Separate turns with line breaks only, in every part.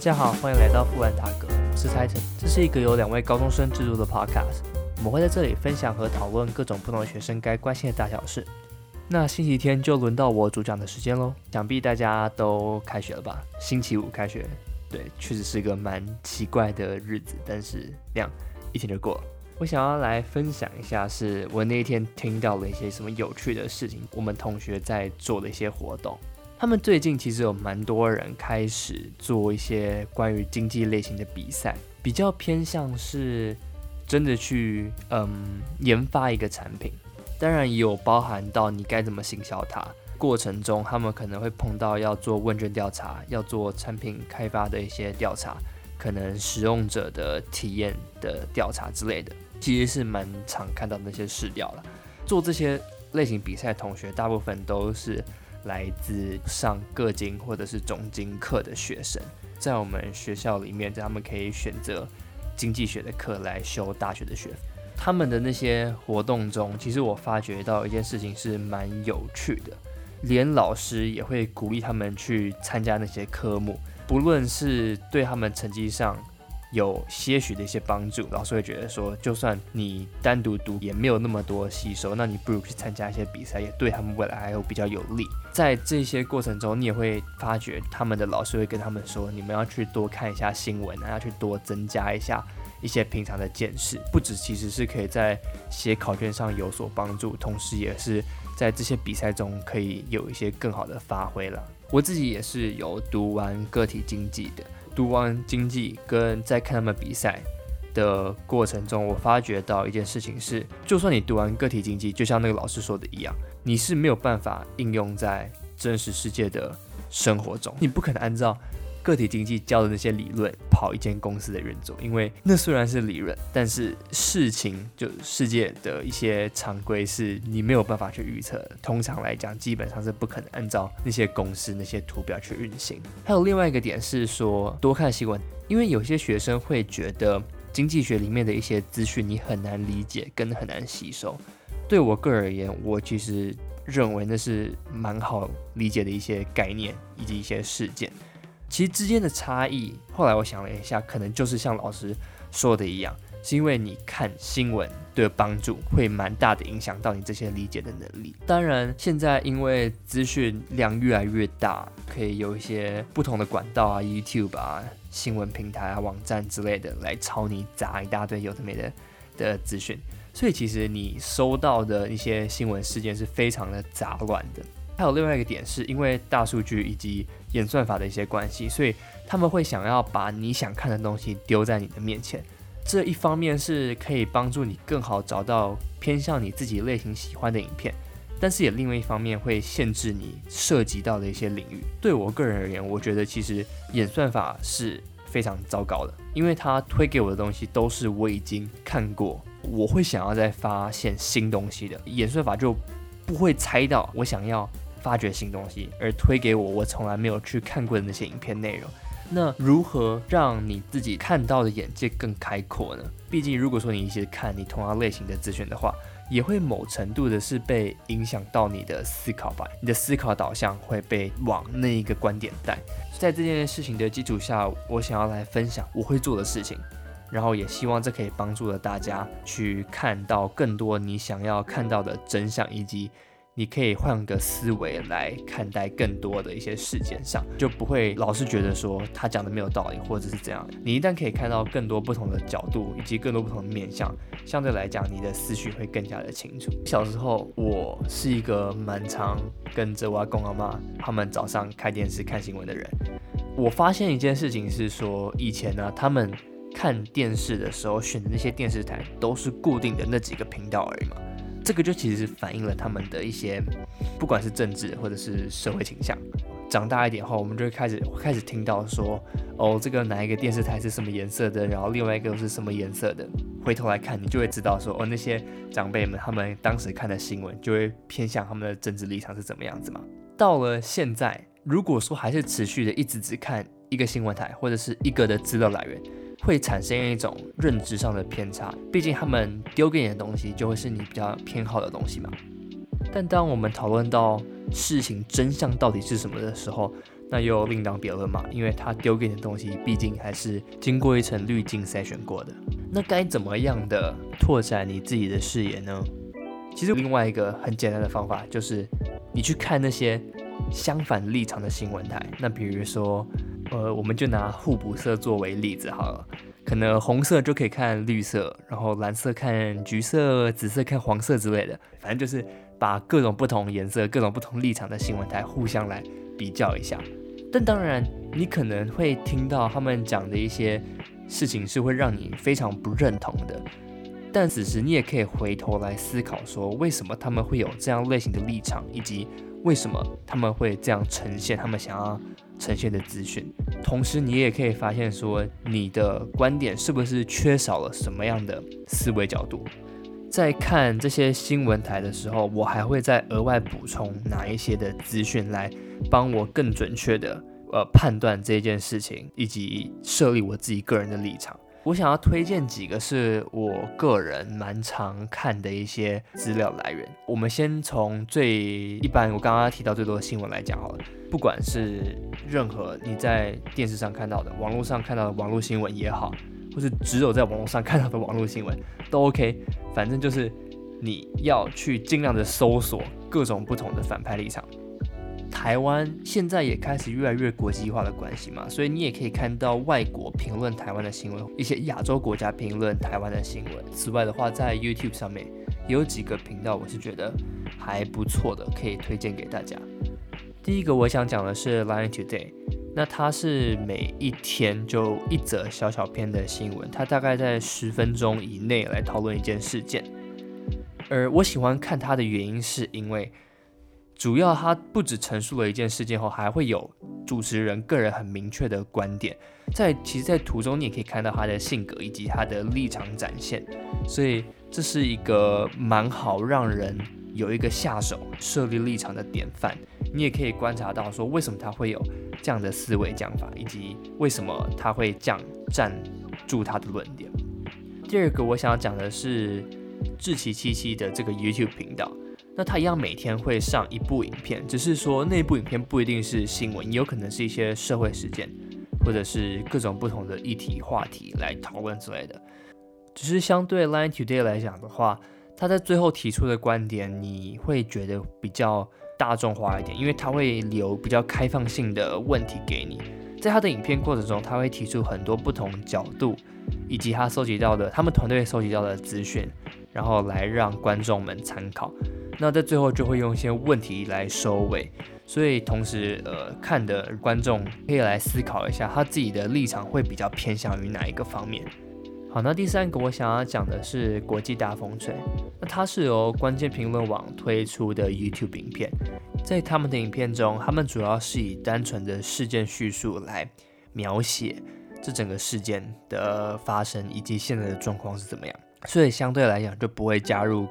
大家好，欢迎来到富兰塔格，我是蔡晨。这是一个由两位高中生制作的 podcast，我们会在这里分享和讨论各种不同的学生该关心的大小事。那星期天就轮到我主讲的时间喽，想必大家都开学了吧？星期五开学，对，确实是个蛮奇怪的日子，但是这样一天就过了。我想要来分享一下，是我那一天听到了一些什么有趣的事情，我们同学在做的一些活动。他们最近其实有蛮多人开始做一些关于经济类型的比赛，比较偏向是真的去嗯研发一个产品，当然也有包含到你该怎么行销它。过程中他们可能会碰到要做问卷调查，要做产品开发的一些调查，可能使用者的体验的调查之类的，其实是蛮常看到那些试调了。做这些类型比赛的，同学大部分都是。来自上各经或者是总经课的学生，在我们学校里面，他们可以选择经济学的课来修大学的学。他们的那些活动中，其实我发觉到一件事情是蛮有趣的，连老师也会鼓励他们去参加那些科目，不论是对他们成绩上。有些许的一些帮助，老师会觉得说，就算你单独读也没有那么多吸收，那你不如去参加一些比赛，也对他们未来还有比较有利。在这些过程中，你也会发觉他们的老师会跟他们说，你们要去多看一下新闻，要去多增加一下一些平常的见识，不止其实是可以在写考卷上有所帮助，同时也是在这些比赛中可以有一些更好的发挥了。我自己也是有读完个体经济的。读完经济跟在看他们比赛的过程中，我发觉到一件事情是，就算你读完个体经济，就像那个老师说的一样，你是没有办法应用在真实世界的生活中，你不可能按照。个体经济教的那些理论跑一间公司的运作，因为那虽然是理论，但是事情就世界的一些常规是你没有办法去预测。通常来讲，基本上是不可能按照那些公司那些图表去运行。还有另外一个点是说，多看新闻，因为有些学生会觉得经济学里面的一些资讯你很难理解跟很难吸收。对我个人而言，我其实认为那是蛮好理解的一些概念以及一些事件。其实之间的差异，后来我想了一下，可能就是像老师说的一样，是因为你看新闻的帮助会蛮大的，影响到你这些理解的能力。当然，现在因为资讯量越来越大，可以有一些不同的管道啊，YouTube 啊、新闻平台啊、网站之类的来朝你砸一大堆有的没的的资讯，所以其实你收到的一些新闻事件是非常的杂乱的。还有另外一个点，是因为大数据以及演算法的一些关系，所以他们会想要把你想看的东西丢在你的面前。这一方面是可以帮助你更好找到偏向你自己类型喜欢的影片，但是也另外一方面会限制你涉及到的一些领域。对我个人而言，我觉得其实演算法是非常糟糕的，因为他推给我的东西都是我已经看过，我会想要再发现新东西的，演算法就不会猜到我想要。发掘新东西，而推给我我从来没有去看过的那些影片内容。那如何让你自己看到的眼界更开阔呢？毕竟，如果说你一直看你同样类型的资讯的话，也会某程度的是被影响到你的思考吧。你的思考导向会被往那一个观点带。在这件事情的基础下，我想要来分享我会做的事情，然后也希望这可以帮助了大家去看到更多你想要看到的真相以及。你可以换个思维来看待更多的一些事件上，就不会老是觉得说他讲的没有道理，或者是怎样。你一旦可以看到更多不同的角度，以及更多不同的面相，相对来讲，你的思绪会更加的清楚。小时候，我是一个蛮常跟着我阿公阿妈他们早上开电视看新闻的人。我发现一件事情是说，以前呢，他们看电视的时候选的那些电视台都是固定的那几个频道而已嘛。这个就其实反映了他们的一些，不管是政治或者是社会倾向。长大一点后，我们就会开始开始听到说，哦，这个哪一个电视台是什么颜色的，然后另外一个是什么颜色的。回头来看，你就会知道说，哦，那些长辈们他们当时看的新闻，就会偏向他们的政治立场是怎么样子嘛。到了现在，如果说还是持续的一直只看一个新闻台或者是一个的资料来源。会产生一种认知上的偏差，毕竟他们丢给你的东西就会是你比较偏好的东西嘛。但当我们讨论到事情真相到底是什么的时候，那又另当别论嘛，因为他丢给你的东西，毕竟还是经过一层滤镜筛选过的。那该怎么样的拓展你自己的视野呢？其实另外一个很简单的方法就是，你去看那些相反立场的新闻台。那比如说，呃，我们就拿互补色作为例子好了。可能红色就可以看绿色，然后蓝色看橘色，紫色看黄色之类的。反正就是把各种不同颜色、各种不同立场的新闻台互相来比较一下。但当然，你可能会听到他们讲的一些事情是会让你非常不认同的。但此时你也可以回头来思考，说为什么他们会有这样类型的立场，以及为什么他们会这样呈现他们想要呈现的资讯。同时，你也可以发现说你的观点是不是缺少了什么样的思维角度。在看这些新闻台的时候，我还会再额外补充哪一些的资讯来帮我更准确的呃判断这件事情，以及设立我自己个人的立场。我想要推荐几个是我个人蛮常看的一些资料来源。我们先从最一般，我刚刚提到最多的新闻来讲好了。不管是任何你在电视上看到的、网络上看到的网络新闻也好，或是只有在网络上看到的网络新闻都 OK。反正就是你要去尽量的搜索各种不同的反派立场。台湾现在也开始越来越国际化的关系嘛，所以你也可以看到外国评论台湾的新闻，一些亚洲国家评论台湾的新闻。此外的话，在 YouTube 上面有几个频道，我是觉得还不错的，可以推荐给大家。第一个我想讲的是 Line Today，那它是每一天就一则小小篇的新闻，它大概在十分钟以内来讨论一件事件。而我喜欢看它的原因是因为。主要他不止陈述了一件事件后，还会有主持人个人很明确的观点，在其实，在图中你也可以看到他的性格以及他的立场展现，所以这是一个蛮好让人有一个下手设立立场的典范。你也可以观察到说，为什么他会有这样的思维讲法，以及为什么他会这样站住他的论点。第二个我想要讲的是志奇七七的这个 YouTube 频道。那他一样每天会上一部影片，只是说那部影片不一定是新闻，也有可能是一些社会事件，或者是各种不同的议题话题来讨论之类的。只是相对 Line Today 来讲的话，他在最后提出的观点，你会觉得比较大众化一点，因为他会留比较开放性的问题给你。在他的影片过程中，他会提出很多不同角度，以及他收集到的他们团队收集到的资讯，然后来让观众们参考。那在最后就会用一些问题来收尾，所以同时呃看的观众可以来思考一下他自己的立场会比较偏向于哪一个方面。好，那第三个我想要讲的是国际大风吹，那它是由关键评论网推出的 YouTube 影片，在他们的影片中，他们主要是以单纯的事件叙述来描写这整个事件的发生以及现在的状况是怎么样，所以相对来讲就不会加入。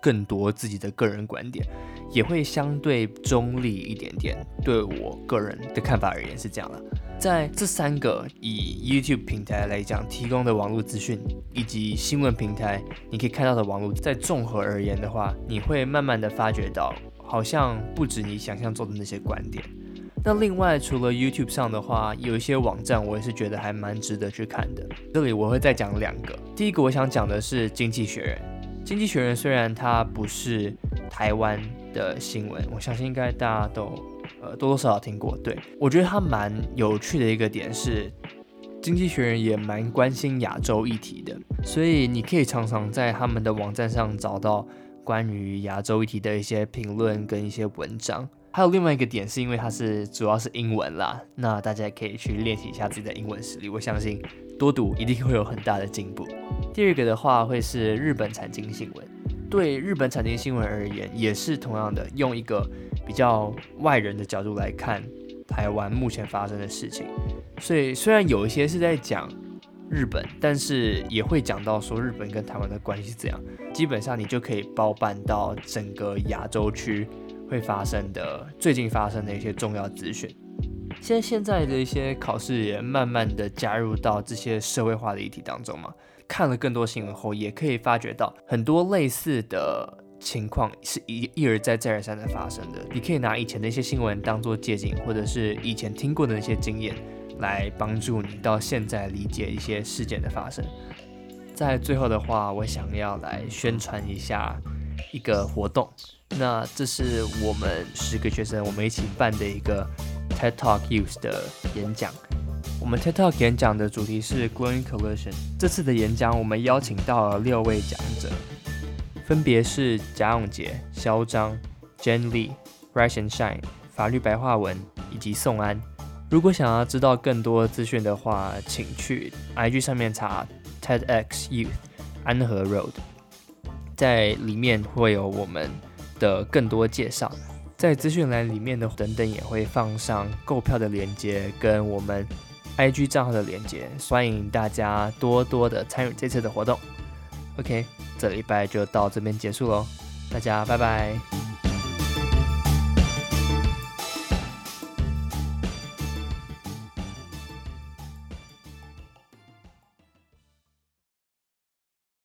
更多自己的个人观点，也会相对中立一点点。对我个人的看法而言是这样的。在这三个以 YouTube 平台来讲提供的网络资讯，以及新闻平台你可以看到的网络，在综合而言的话，你会慢慢的发觉到，好像不止你想象中的那些观点。那另外除了 YouTube 上的话，有一些网站我也是觉得还蛮值得去看的。这里我会再讲两个。第一个我想讲的是《经济学人》。经济学人虽然它不是台湾的新闻，我相信应该大家都呃多多少少听过。对我觉得它蛮有趣的一个点是，经济学人也蛮关心亚洲议题的，所以你可以常常在他们的网站上找到关于亚洲议题的一些评论跟一些文章。还有另外一个点是因为它是主要是英文啦，那大家也可以去练习一下自己的英文实力，我相信多读一定会有很大的进步。第二个的话会是日本产经新闻，对日本产经新闻而言，也是同样的，用一个比较外人的角度来看台湾目前发生的事情。所以虽然有一些是在讲日本，但是也会讲到说日本跟台湾的关系是怎样。基本上你就可以包办到整个亚洲区会发生的最近发生的一些重要资讯。现在现在的一些考试也慢慢的加入到这些社会化的议题当中嘛。看了更多新闻后，也可以发觉到很多类似的情况是一一而再再而三的发生的。你可以拿以前的一些新闻当做借鉴，或者是以前听过的那些经验，来帮助你到现在理解一些事件的发生。在最后的话，我想要来宣传一下一个活动。那这是我们十个学生我们一起办的一个 TED Talk Youth 的演讲。我们 TED Talk 演讲的主题是 Growing Coalition。这次的演讲，我们邀请到了六位讲者。分别是贾永杰、嚣张、Jen Lee、Rise and Shine、法律白话文以及宋安。如果想要知道更多资讯的话，请去 IG 上面查 TEDx Youth 安和 Road，在里面会有我们的更多介绍。在资讯栏里面的等等也会放上购票的链接跟我们 IG 账号的链接，欢迎大家多多的参与这次的活动。OK。这礼拜就到这边结束喽，大家拜拜。